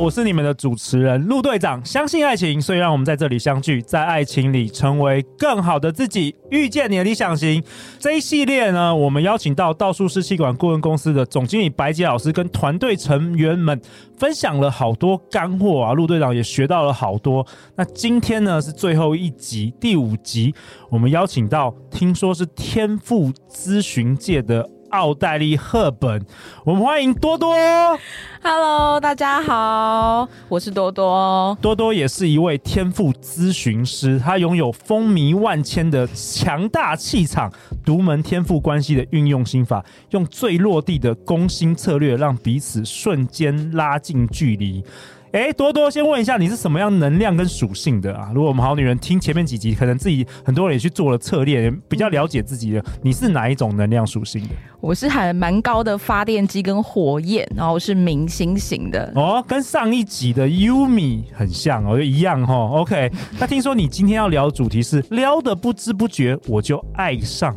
我是你们的主持人陆队长。相信爱情，所以让我们在这里相聚，在爱情里成为更好的自己，遇见你的理想型。这一系列呢，我们邀请到道术师企管顾问公司的总经理白洁老师跟团队成员们分享了好多干货啊，陆队长也学到了好多。那今天呢是最后一集，第五集，我们邀请到听说是天赋咨询界的。奥黛丽·赫本，我们欢迎多多。Hello，大家好，我是多多。多多也是一位天赋咨询师，他拥有风靡万千的强大气场、独门天赋关系的运用心法，用最落地的攻心策略，让彼此瞬间拉近距离。哎，多多，先问一下，你是什么样能量跟属性的啊？如果我们好女人听前面几集，可能自己很多人也去做了测验，比较了解自己的。你是哪一种能量属性的？我是还蛮高的发电机跟火焰，然后是明星型的。哦，跟上一集的 Yumi 很像哦，就一样哈、哦。OK，那听说你今天要聊的主题是撩的不知不觉我就爱上。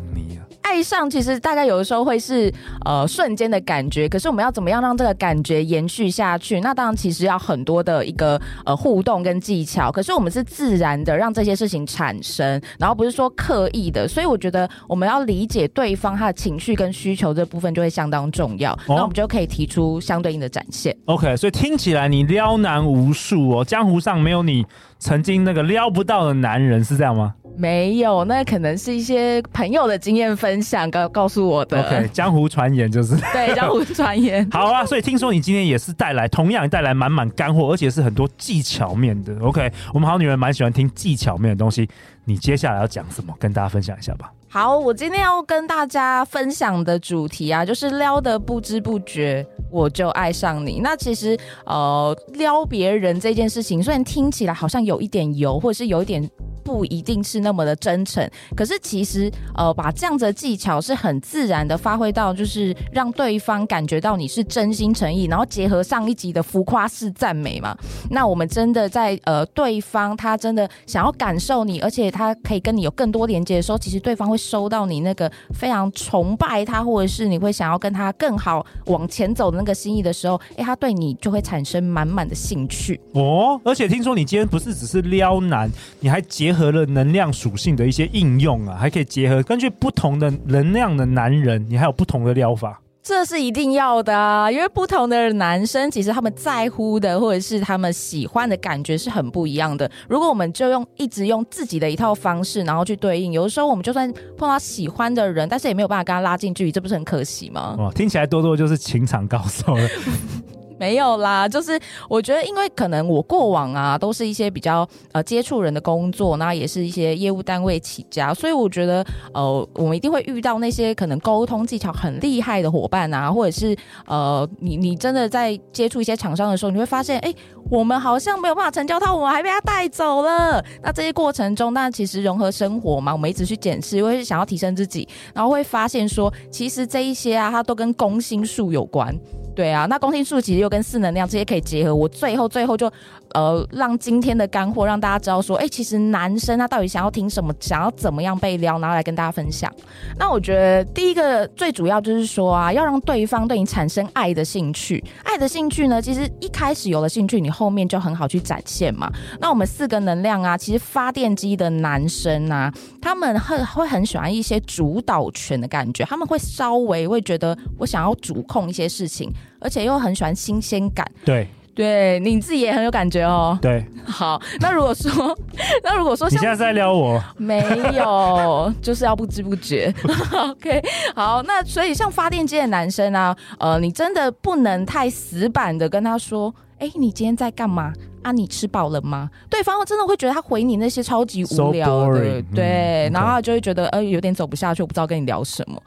爱上其实大家有的时候会是呃瞬间的感觉，可是我们要怎么样让这个感觉延续下去？那当然其实要很多的一个呃互动跟技巧。可是我们是自然的让这些事情产生，然后不是说刻意的。所以我觉得我们要理解对方他的情绪跟需求这部分就会相当重要。哦、那我们就可以提出相对应的展现。OK，所以听起来你撩男无数哦，江湖上没有你曾经那个撩不到的男人，是这样吗？没有，那可能是一些朋友的经验分享告告诉我的。OK，江湖传言就是。对，江湖传言。好啊，所以听说你今天也是带来同样带来满满干货，而且是很多技巧面的。OK，我们好女人蛮喜欢听技巧面的东西。你接下来要讲什么？跟大家分享一下吧。好，我今天要跟大家分享的主题啊，就是撩的不知不觉我就爱上你。那其实呃，撩别人这件事情，虽然听起来好像有一点油，或者是有一点。不一定是那么的真诚，可是其实呃，把这样子的技巧是很自然的发挥到，就是让对方感觉到你是真心诚意，然后结合上一集的浮夸式赞美嘛，那我们真的在呃，对方他真的想要感受你，而且他可以跟你有更多连接的时候，其实对方会收到你那个非常崇拜他，或者是你会想要跟他更好往前走的那个心意的时候，哎，他对你就会产生满满的兴趣哦。而且听说你今天不是只是撩男，你还结。结合了能量属性的一些应用啊，还可以结合根据不同的能量的男人，你还有不同的疗法。这是一定要的啊，因为不同的男生其实他们在乎的或者是他们喜欢的感觉是很不一样的。如果我们就用一直用自己的一套方式，然后去对应，有的时候我们就算碰到喜欢的人，但是也没有办法跟他拉近距离，这不是很可惜吗？哇，听起来多多就是情场高手了。没有啦，就是我觉得，因为可能我过往啊，都是一些比较呃接触人的工作，那也是一些业务单位起家，所以我觉得呃，我们一定会遇到那些可能沟通技巧很厉害的伙伴啊，或者是呃，你你真的在接触一些厂商的时候，你会发现，哎，我们好像没有办法成交他，我们还被他带走了。那这些过程中，那其实融合生活嘛，我们一直去检视，会想要提升自己，然后会发现说，其实这一些啊，它都跟攻心术有关。对啊，那公心术其实又跟四能量这些可以结合。我最后最后就，呃，让今天的干货让大家知道说，哎，其实男生他到底想要听什么，想要怎么样被撩，拿来跟大家分享。那我觉得第一个最主要就是说啊，要让对方对你产生爱的兴趣。爱的兴趣呢，其实一开始有了兴趣，你后面就很好去展现嘛。那我们四个能量啊，其实发电机的男生啊，他们会会很喜欢一些主导权的感觉，他们会稍微会觉得我想要主控一些事情。而且又很喜欢新鲜感，对，对，你自己也很有感觉哦。对，好，那如果说，那如果说，你现在在撩我？没有，就是要不知不觉。OK，好，那所以像发电机的男生啊，呃，你真的不能太死板的跟他说。哎，你今天在干嘛？啊，你吃饱了吗？对方真的会觉得他回你那些超级无聊的，so boring, 对，嗯、然后他就会觉得呃有点走不下去，我不知道跟你聊什么。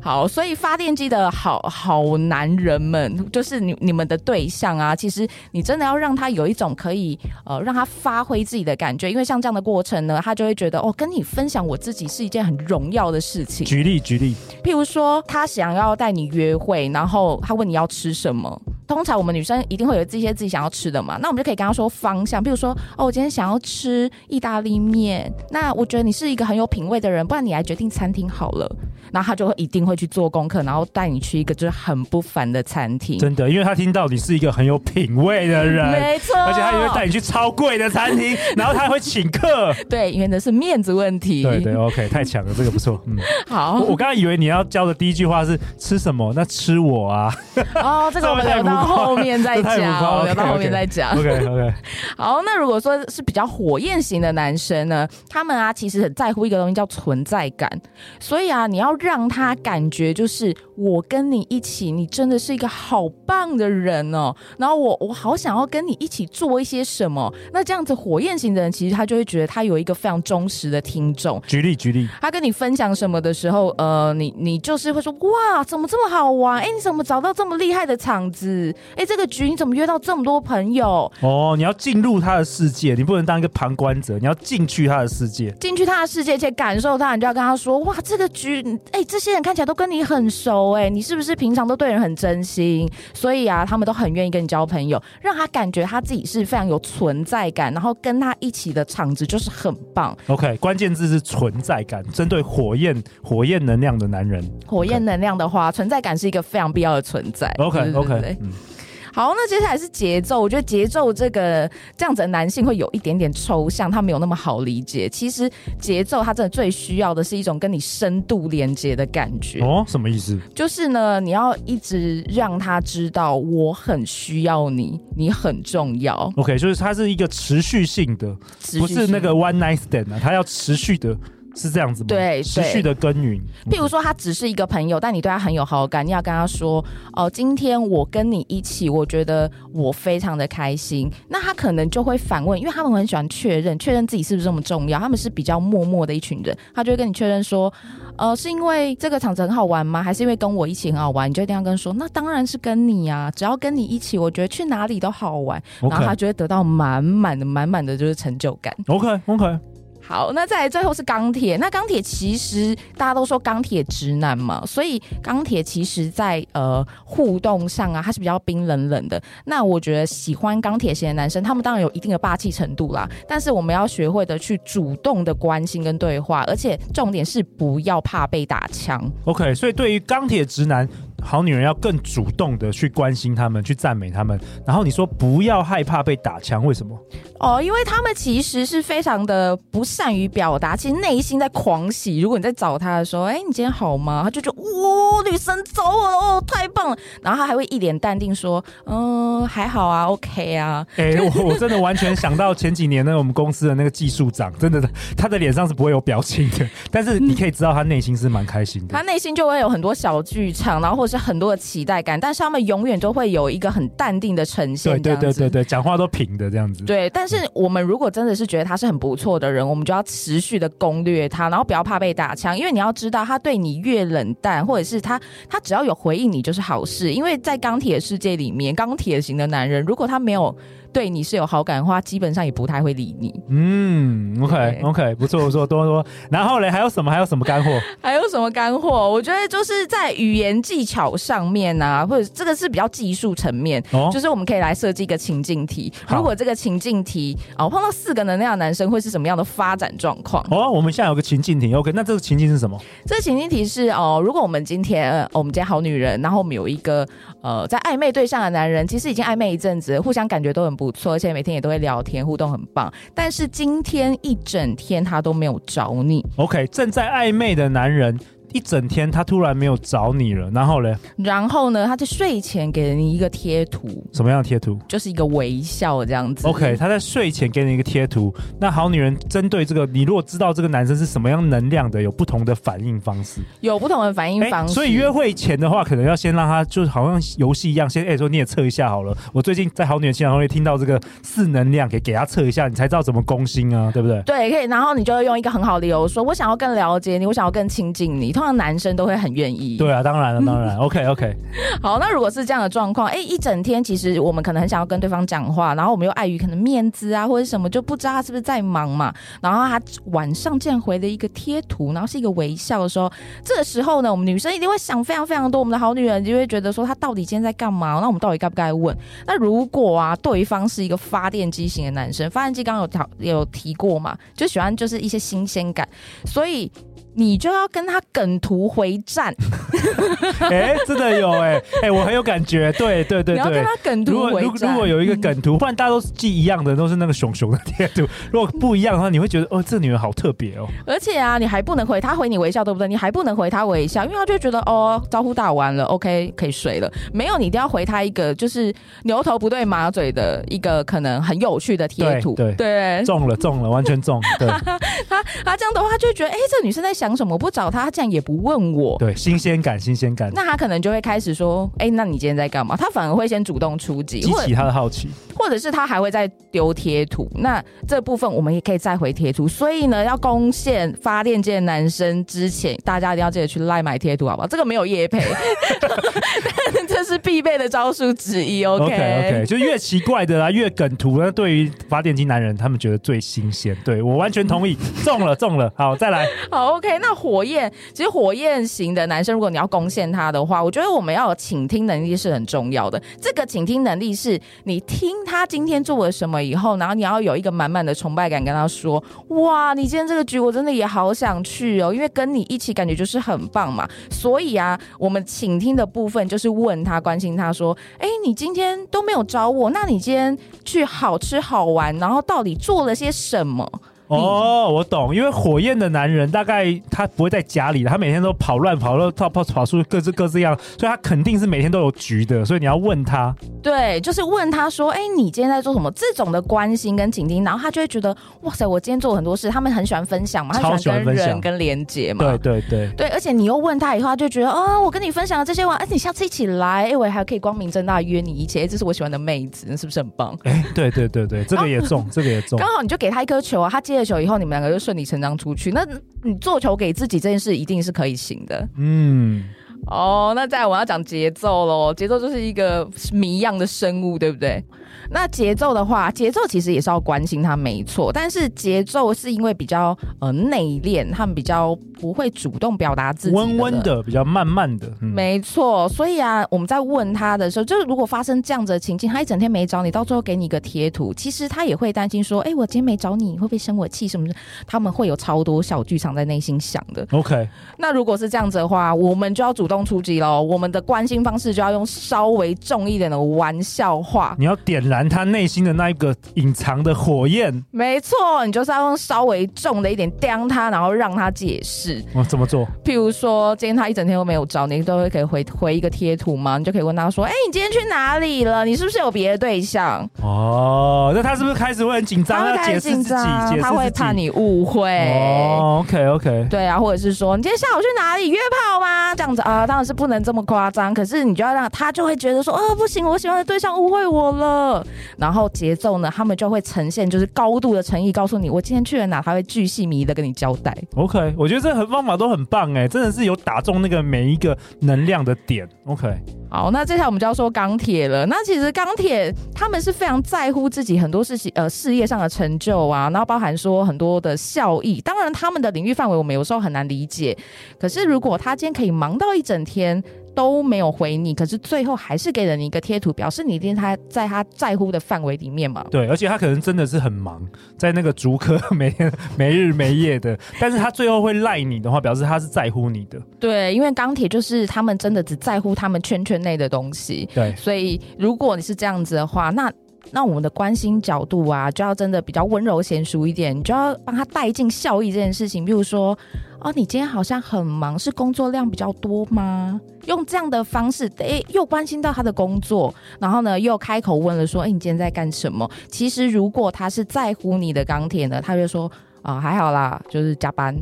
好，所以发电机的好好男人们，就是你你们的对象啊，其实你真的要让他有一种可以呃让他发挥自己的感觉，因为像这样的过程呢，他就会觉得哦，跟你分享我自己是一件很荣耀的事情。举例举例，譬如说他想要带你约会，然后他问你要吃什么。通常我们女生一定会有这些自己想要吃的嘛，那我们就可以跟他说方向，比如说哦，我今天想要吃意大利面，那我觉得你是一个很有品味的人，不然你来决定餐厅好了。然后他就会一定会去做功课，然后带你去一个就是很不凡的餐厅。真的，因为他听到你是一个很有品味的人，没错，而且他也会带你去超贵的餐厅，然后他还会请客。对，因为那是面子问题。对对，OK，太强了，这个不错。嗯，好。我刚刚以为你要教的第一句话是吃什么？那吃我啊。哦，这个我们有到后面再讲，留到后面再讲。OK OK。好，那如果说是比较火焰型的男生呢，他们啊其实很在乎一个东西叫存在感，所以啊你要。让他感觉就是我跟你一起，你真的是一个好棒的人哦。然后我我好想要跟你一起做一些什么。那这样子火焰型的人，其实他就会觉得他有一个非常忠实的听众。举例举例，他跟你分享什么的时候，呃，你你就是会说哇，怎么这么好玩？哎，你怎么找到这么厉害的场子？哎，这个局你怎么约到这么多朋友？哦，你要进入他的世界，你不能当一个旁观者，你要进去他的世界，进去他的世界，且感受他，你就要跟他说哇，这个局。哎，这些人看起来都跟你很熟哎，你是不是平常都对人很真心？所以啊，他们都很愿意跟你交朋友，让他感觉他自己是非常有存在感，然后跟他一起的场子就是很棒。OK，关键字是存在感，针对火焰火焰能量的男人，火焰能量的话，存在感是一个非常必要的存在。OK OK，嗯。好，那接下来是节奏。我觉得节奏这个这样子的男性会有一点点抽象，他没有那么好理解。其实节奏他真的最需要的是一种跟你深度连接的感觉。哦，什么意思？就是呢，你要一直让他知道我很需要你，你很重要。OK，就是它是一个持续性的，不是那个 one night stand 啊，它要持续的。是这样子吗？对，持续的耕耘。譬如说，他只是一个朋友，但你对他很有好感，你要跟他说：“哦，今天我跟你一起，我觉得我非常的开心。”那他可能就会反问，因为他们很喜欢确认，确认自己是不是这么重要。他们是比较默默的一群人，他就会跟你确认说：“呃，是因为这个场子很好玩吗？还是因为跟我一起很好玩？”你就一定要跟他说：“那当然是跟你啊，只要跟你一起，我觉得去哪里都好玩。”然后他就会得到满满的、满满的就是成就感。OK，OK。好，那再来最后是钢铁。那钢铁其实大家都说钢铁直男嘛，所以钢铁其实在呃互动上啊，他是比较冰冷冷的。那我觉得喜欢钢铁型的男生，他们当然有一定的霸气程度啦。但是我们要学会的去主动的关心跟对话，而且重点是不要怕被打枪。OK，所以对于钢铁直男。好女人要更主动的去关心他们，去赞美他们。然后你说不要害怕被打枪，为什么？哦，因为他们其实是非常的不善于表达，其实内心在狂喜。如果你在找他的时候，哎，你今天好吗？他就觉哇，女神找我了，哦，太棒了。然后他还会一脸淡定说，嗯，还好啊，OK 啊。哎，我我真的完全想到前几年呢，我们公司的那个技术长，真的他的脸上是不会有表情的，但是你可以知道他内心是蛮开心的。他内心就会有很多小剧场，然后或是很多的期待感，但是他们永远都会有一个很淡定的呈现。对对对对对，讲话都平的这样子。对，但是我们如果真的是觉得他是很不错的人，我们就要持续的攻略他，然后不要怕被打枪，因为你要知道，他对你越冷淡，或者是他他只要有回应你就是好事。因为在钢铁世界里面，钢铁型的男人，如果他没有。对你是有好感的话，基本上也不太会理你。嗯，OK OK，不错不错，多多。然后嘞，还有什么？还有什么干货？还有什么干货？我觉得就是在语言技巧上面啊，或者这个是比较技术层面，哦、就是我们可以来设计一个情境题。如果这个情境题哦碰到四个能量的男生，会是什么样的发展状况？哦，我们现在有个情境题，OK，那这个情境是什么？这个情境题是哦，如果我们今天、哦、我们今天好女人，然后我们有一个呃在暧昧对象的男人，其实已经暧昧一阵子，互相感觉都很不错，而且每天也都会聊天，互动很棒。但是今天一整天他都没有找你。OK，正在暧昧的男人一整天他突然没有找你了，然后嘞？然后呢，他在睡前给了你一个贴图，什么样的贴图？就是一个微笑这样子。OK，他在睡前给你一个贴图。那好女人针对这个，你如果知道这个男生是什么样能量的，有不同的反应方式，有不同的反应方式。所以约会前的话，可能要先让他就是好像游戏一样，先哎说你也测一下好了。我最近在好女人现场会听到这个四能量，给给他测一下，你才知道怎么攻心啊，对不对？对，可以。然后你就会用一个很好的理由说，我想要更了解你，我想要更亲近你。通常男生都会很愿意。对啊，当然了，当然。OK OK。好，那如果是这样的状况，哎，一整天其实我们可能很想要跟对方讲话，然后我们又碍于可能面子啊或者什么，就不知道他是不是在忙嘛。然后他晚上竟然回了一个贴图，然后是一个微笑的时候，这个时候呢，我们女生一定会想非常非常多。我们的好女人就会觉得说，他到底今天在干嘛？那我们到底该不该问？那如果啊，对方是一个发电机型的男生，发电机刚刚有有提过嘛，就喜欢就是一些新鲜感，所以。你就要跟他梗图回战，哎、欸，真的有哎、欸，哎、欸，我很有感觉，对对对对。你要跟他梗图回战。如果如果有一个梗图，不然大家都记一样的，都是那个熊熊的贴图。如果不一样的话，你会觉得哦，这女人好特别哦。而且啊，你还不能回他回你微笑，对不对？你还不能回他微笑，因为他就觉得哦，招呼打完了，OK，可以睡了。没有，你一定要回他一个就是牛头不对马嘴的一个可能很有趣的贴图。对对，对中了中了，完全中。对，他他这样的话，他就会觉得哎，这女生在想。讲什么？我不找他，他竟然也不问我。对，新鲜感，新鲜感。那他可能就会开始说：“哎、欸，那你今天在干嘛？”他反而会先主动出击，激起他的好奇，或者是他还会再丢贴图。那这部分我们也可以再回贴图。所以呢，要攻陷发电机的男生之前，大家一定要记得去赖买贴图，好不好？这个没有业配，这是必备的招数之一。OK OK，, okay 就越奇怪的啦，越梗图，那对于发电机男人，他们觉得最新鲜。对，我完全同意，中了中了。好，再来。好 OK。那火焰，其实火焰型的男生，如果你要攻陷他的话，我觉得我们要有倾听能力是很重要的。这个倾听能力是你听他今天做了什么以后，然后你要有一个满满的崇拜感，跟他说：“哇，你今天这个局我真的也好想去哦，因为跟你一起感觉就是很棒嘛。”所以啊，我们倾听的部分就是问他、关心他说：“哎，你今天都没有找我，那你今天去好吃好玩，然后到底做了些什么？”哦，我懂，因为火焰的男人大概他不会在家里，他每天都跑乱跑，乱跑跑跑出各自各自样，所以他肯定是每天都有局的，所以你要问他，对，就是问他说，哎，你今天在做什么？这种的关心跟倾听，然后他就会觉得，哇塞，我今天做了很多事，他们很喜欢分享嘛，他喜欢跟人跟连接嘛，对对对对，而且你又问他以后，他就觉得，啊、哦，我跟你分享了这些话，而且你下次一起来，哎，我还可以光明正大约你一切，这是我喜欢的妹子，那是不是很棒？哎，对对对对，这个也 中，这个也中，刚好你就给他一颗球啊，他接了球以后，你们两个就顺理成章出去，那你做球给自己这件事一定是可以行的。嗯，哦，那再来我要讲节奏喽，节奏就是一个谜一样的生物，对不对？那节奏的话，节奏其实也是要关心他，没错。但是节奏是因为比较呃内敛，他们比较不会主动表达自己，温温的，比较慢慢的，嗯、没错。所以啊，我们在问他的时候，就是如果发生这样子的情境，他一整天没找你，到最后给你一个贴图，其实他也会担心说，哎、欸，我今天没找你，会不会生我气什么的？他们会有超多小剧场在内心想的。OK，那如果是这样子的话，我们就要主动出击喽。我们的关心方式就要用稍微重一点的玩笑话，你要点燃。他内心的那一个隐藏的火焰，没错，你就是要用稍微重的一点刁他，然后让他解释。我怎么做？譬如说，今天他一整天都没有找你，都会可以回回一个贴图吗？你就可以问他说：“哎、欸，你今天去哪里了？你是不是有别的对象？”哦，那他是不是开始会很紧张？他会解释自己，他会怕你误会。哦，OK OK，对啊，或者是说，你今天下午去哪里约炮吗？这样子啊，当然是不能这么夸张。可是你就要让他就会觉得说：“哦，不行，我喜欢的对象误会我了。”然后节奏呢，他们就会呈现就是高度的诚意，告诉你我今天去了哪，他会巨细靡的跟你交代。OK，我觉得这很方法都很棒哎，真的是有打中那个每一个能量的点。OK，好，那接下来我们就要说钢铁了。那其实钢铁他们是非常在乎自己很多事情，呃，事业上的成就啊，然后包含说很多的效益。当然，他们的领域范围我们有时候很难理解。可是如果他今天可以忙到一整天，都没有回你，可是最后还是给了你一个贴图，表示你一定他在他在乎的范围里面嘛？对，而且他可能真的是很忙，在那个竹科 每天没日没夜的，但是他最后会赖你的话，表示他是在乎你的。对，因为钢铁就是他们真的只在乎他们圈圈内的东西。对，所以如果你是这样子的话，那。那我们的关心角度啊，就要真的比较温柔娴熟一点，你就要帮他带进效益这件事情。比如说，哦，你今天好像很忙，是工作量比较多吗？用这样的方式，诶，又关心到他的工作，然后呢，又开口问了说，诶，你今天在干什么？其实如果他是在乎你的钢铁呢，他就说，啊、哦，还好啦，就是加班。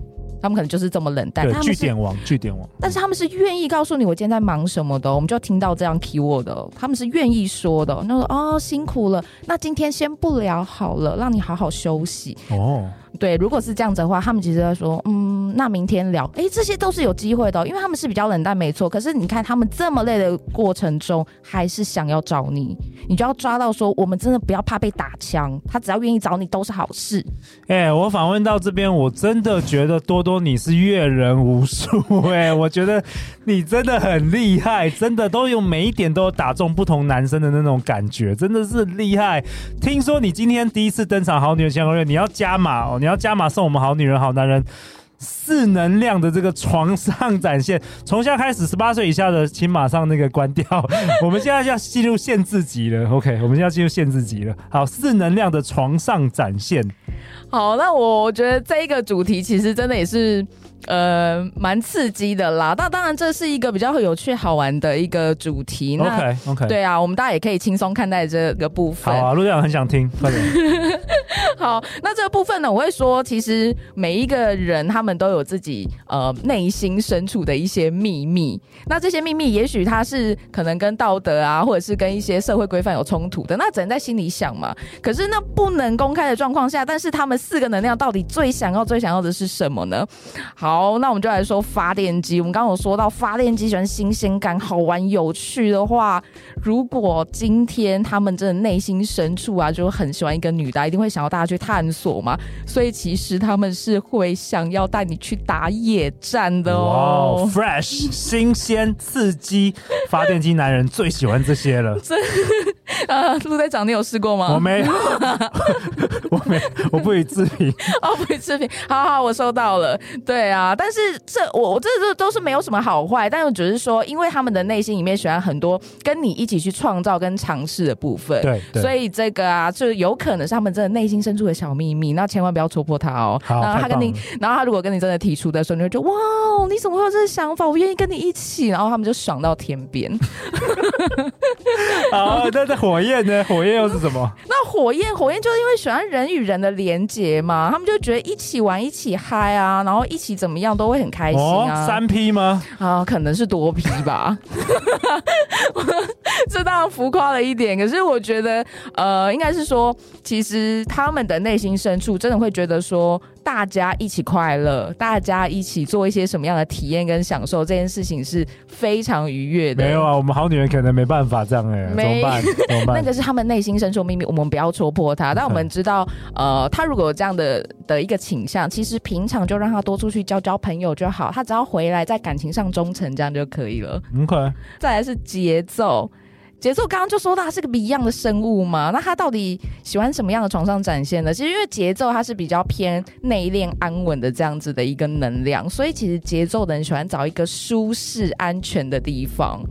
他们可能就是这么冷淡，据点王，据点王。但是他们是愿意告诉你我今天在忙什么的，我们就听到这样 keyword 的，他们是愿意说的。那说哦，辛苦了，那今天先不聊好了，让你好好休息。哦。对，如果是这样子的话，他们其实在说，嗯，那明天聊，哎，这些都是有机会的，因为他们是比较冷淡，没错。可是你看，他们这么累的过程中，还是想要找你，你就要抓到说，我们真的不要怕被打枪，他只要愿意找你都是好事。哎，我访问到这边，我真的觉得多多你是阅人无数，哎，我觉得你真的很厉害，真的都有每一点都有打中不同男生的那种感觉，真的是厉害。听说你今天第一次登场《好女人情攻略》，你要加码哦。你要加码送我们好女人好男人四能量的这个床上展现，从现在开始，十八岁以下的请马上那个关掉。我们现在要进入限制级了，OK，我们现在进入限制级了。好，四能量的床上展现。好，那我觉得这一个主题其实真的也是。呃，蛮刺激的啦。那当然，这是一个比较有趣、好玩的一个主题。那 OK OK，对啊，我们大家也可以轻松看待这个部分。好啊，陆队长很想听，快点。好，那这个部分呢，我会说，其实每一个人他们都有自己呃内心深处的一些秘密。那这些秘密，也许他是可能跟道德啊，或者是跟一些社会规范有冲突的，那只能在心里想嘛。可是那不能公开的状况下，但是他们四个能量到底最想要、最想要的是什么呢？好。好，那我们就来说发电机。我们刚刚有说到发电机喜欢新鲜感、好玩、有趣的话，如果今天他们真的内心深处啊，就很喜欢一个女的，一定会想要大家去探索嘛。所以其实他们是会想要带你去打野战的哦。Wow, fresh，新鲜、刺激，发电机男人最喜欢这些了。呃，陆队长，你有试过吗？我没有，我没，我不予置评。哦，不予置评。好好，我收到了。对啊，但是这我我这这都是没有什么好坏，但是只是说，因为他们的内心里面喜欢很多跟你一起去创造跟尝试的部分。对，对，所以这个啊，就有可能是他们真的内心深处的小秘密，那千万不要戳破他哦。好，然后他跟你，然后他如果跟你真的提出的时候，你会觉得哇，你怎么会有这个想法？我愿意跟你一起，然后他们就爽到天边。好，那这火焰呢？火焰又是什么？那火焰，火焰就是因为喜欢人与人的连结嘛，他们就觉得一起玩、一起嗨啊，然后一起怎么样都会很开心啊。哦、三 P 吗？啊，可能是多 P 吧。这当然浮夸了一点，可是我觉得，呃，应该是说，其实他们的内心深处真的会觉得说。大家一起快乐，大家一起做一些什么样的体验跟享受，这件事情是非常愉悦的。没有啊，我们好女人可能没办法这样哎、欸，怎么办？怎么办？那个是他们内心深处秘密，我们不要戳破他。但我们知道，呃，他如果有这样的的一个倾向，其实平常就让他多出去交交朋友就好，他只要回来在感情上忠诚，这样就可以了。OK，再来是节奏。节奏刚刚就说到他是个不一样的生物嘛，那他到底喜欢什么样的床上展现呢？其实因为节奏它是比较偏内敛安稳的这样子的一个能量，所以其实节奏的人喜欢找一个舒适安全的地方。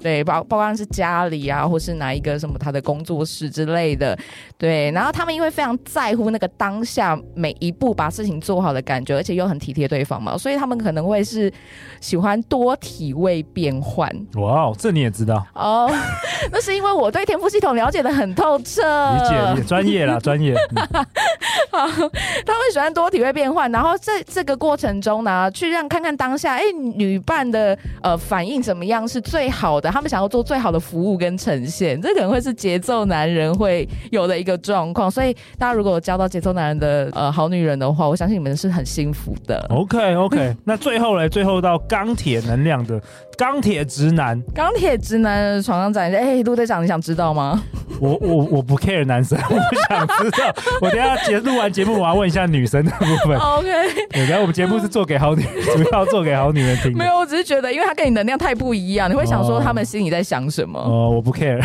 对，包包括是家里啊，或是哪一个什么他的工作室之类的，对。然后他们因为非常在乎那个当下每一步把事情做好的感觉，而且又很体贴对方嘛，所以他们可能会是喜欢多体位变换。哇哦，这你也知道哦？那是因为我对天赋系统了解的很透彻，理解，专业啦，专业。好，他们喜欢多体位变换，然后在这个过程中呢，去让看看当下，哎，女伴的呃反应怎么样是最好的。他们想要做最好的服务跟呈现，这可能会是节奏男人会有的一个状况。所以大家如果交到节奏男人的呃好女人的话，我相信你们是很幸福的。OK OK，那最后嘞，最后到钢铁能量的钢铁直男，钢铁直男的床上展现。哎，陆队长，你想知道吗？我我我不 care 男生，我不想知道。我等下结录完节目，我要问一下女生的部分。OK，对，然后我们节目是做给好女，主要做给好女人听。没有，我只是觉得，因为他跟你能量太不一样，你会想说他们心里在想什么。哦，哦，我不 care。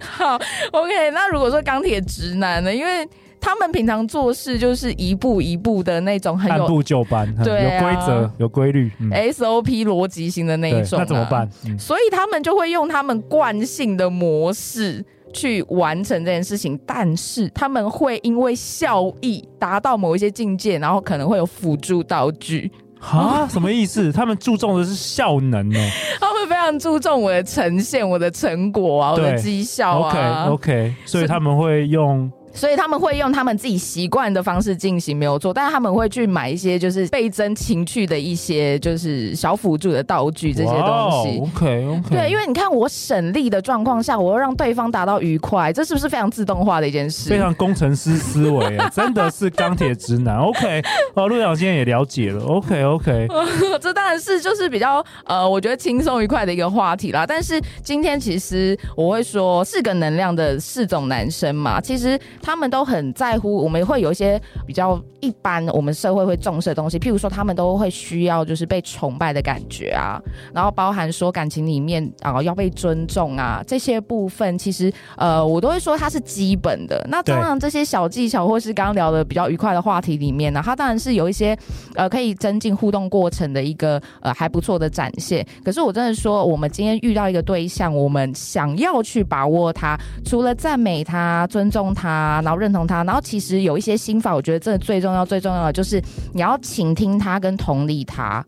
好，OK，那如果说钢铁直男呢？因为他们平常做事就是一步一步的那种，很有按部就班，对啊、有规则、有规律、嗯、SOP 逻辑型的那一种、啊。那怎么办？嗯、所以他们就会用他们惯性的模式去完成这件事情，但是他们会因为效益达到某一些境界，然后可能会有辅助道具。啊，什么意思？他们注重的是效能呢？他们非常注重我的呈现、我的成果啊、我的绩效啊。OK OK，所以他们会用。所以他们会用他们自己习惯的方式进行，没有错。但是他们会去买一些就是倍增情趣的一些就是小辅助的道具这些东西。OK OK。对，因为你看我省力的状况下，我要让对方达到愉快，这是不是非常自动化的一件事？非常工程师思维，真的是钢铁直男。OK，哦，陆长今天也了解了。OK OK，这当然是就是比较呃，我觉得轻松愉快的一个话题啦。但是今天其实我会说四个能量的四种男生嘛，其实。他们都很在乎，我们会有一些比较一般，我们社会会重视的东西，譬如说，他们都会需要就是被崇拜的感觉啊，然后包含说感情里面啊要被尊重啊这些部分，其实呃我都会说它是基本的。那当然这些小技巧或是刚刚聊的比较愉快的话题里面呢，它当然是有一些呃可以增进互动过程的一个呃还不错的展现。可是我真的说，我们今天遇到一个对象，我们想要去把握他，除了赞美他、尊重他。然后认同他，然后其实有一些心法，我觉得真的最重要、最重要的就是你要倾听他跟同理他。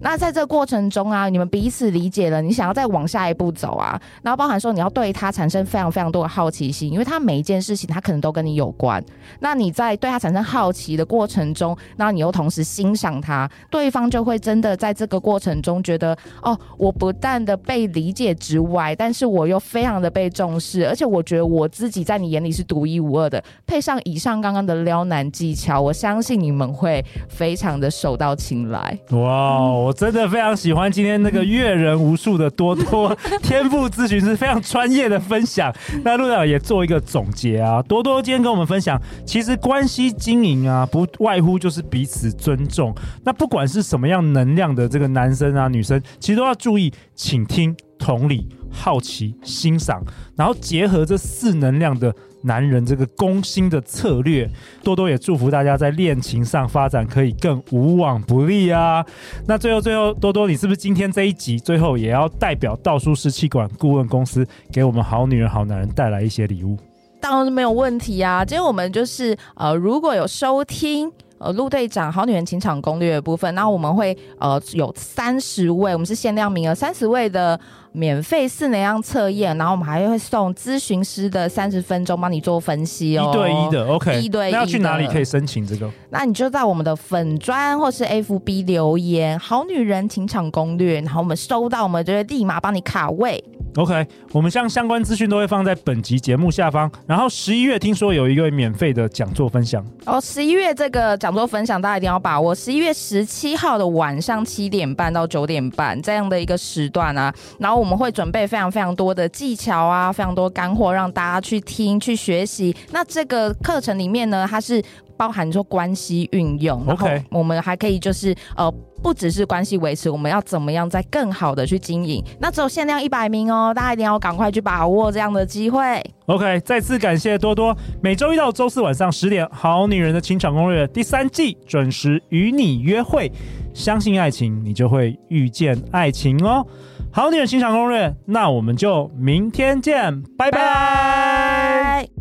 那在这个过程中啊，你们彼此理解了，你想要再往下一步走啊，然后包含说你要对他产生非常非常多的好奇心，因为他每一件事情他可能都跟你有关。那你在对他产生好奇的过程中，那你又同时欣赏他，对方就会真的在这个过程中觉得，哦，我不但的被理解之外，但是我又非常的被重视，而且我觉得我自己在你眼里是独一无二的。配上以上刚刚的撩男技巧，我相信你们会非常的手到擒来。哇、我真的非常喜欢今天那个阅人无数的多多天赋咨询师非常专业的分享。那陆导也做一个总结啊，多多今天跟我们分享，其实关系经营啊，不外乎就是彼此尊重。那不管是什么样能量的这个男生啊、女生，其实都要注意倾听、同理、好奇、欣赏，然后结合这四能量的。男人这个攻心的策略，多多也祝福大家在恋情上发展可以更无往不利啊！那最后最后，多多你是不是今天这一集最后也要代表道舒湿气管顾问公司给我们好女人好男人带来一些礼物？当然是没有问题啊！今天我们就是呃，如果有收听。呃，陆队长，好女人情场攻略的部分，那我们会呃有三十位，我们是限量名额，三十位的免费四能量测验，然后我们还会送咨询师的三十分钟帮你做分析哦，一对一的，OK，一对一的。那要去哪里可以申请这个？那你就在我们的粉砖或是 FB 留言“好女人情场攻略”，然后我们收到，我们就会立马帮你卡位。OK，我们将相关资讯都会放在本集节目下方。然后十一月听说有一个免费的讲座分享哦，十一月这个讲座分享大家一定要把握。十一月十七号的晚上七点半到九点半这样的一个时段啊，然后我们会准备非常非常多的技巧啊，非常多干货让大家去听去学习。那这个课程里面呢，它是。包含说关系运用，OK，我们还可以就是呃，不只是关系维持，我们要怎么样再更好的去经营？那只有限量一百名哦，大家一定要赶快去把握这样的机会。OK，再次感谢多多，每周一到周四晚上十点，《好女人的情场攻略》第三季准时与你约会。相信爱情，你就会遇见爱情哦。好女人情场攻略，那我们就明天见，拜拜。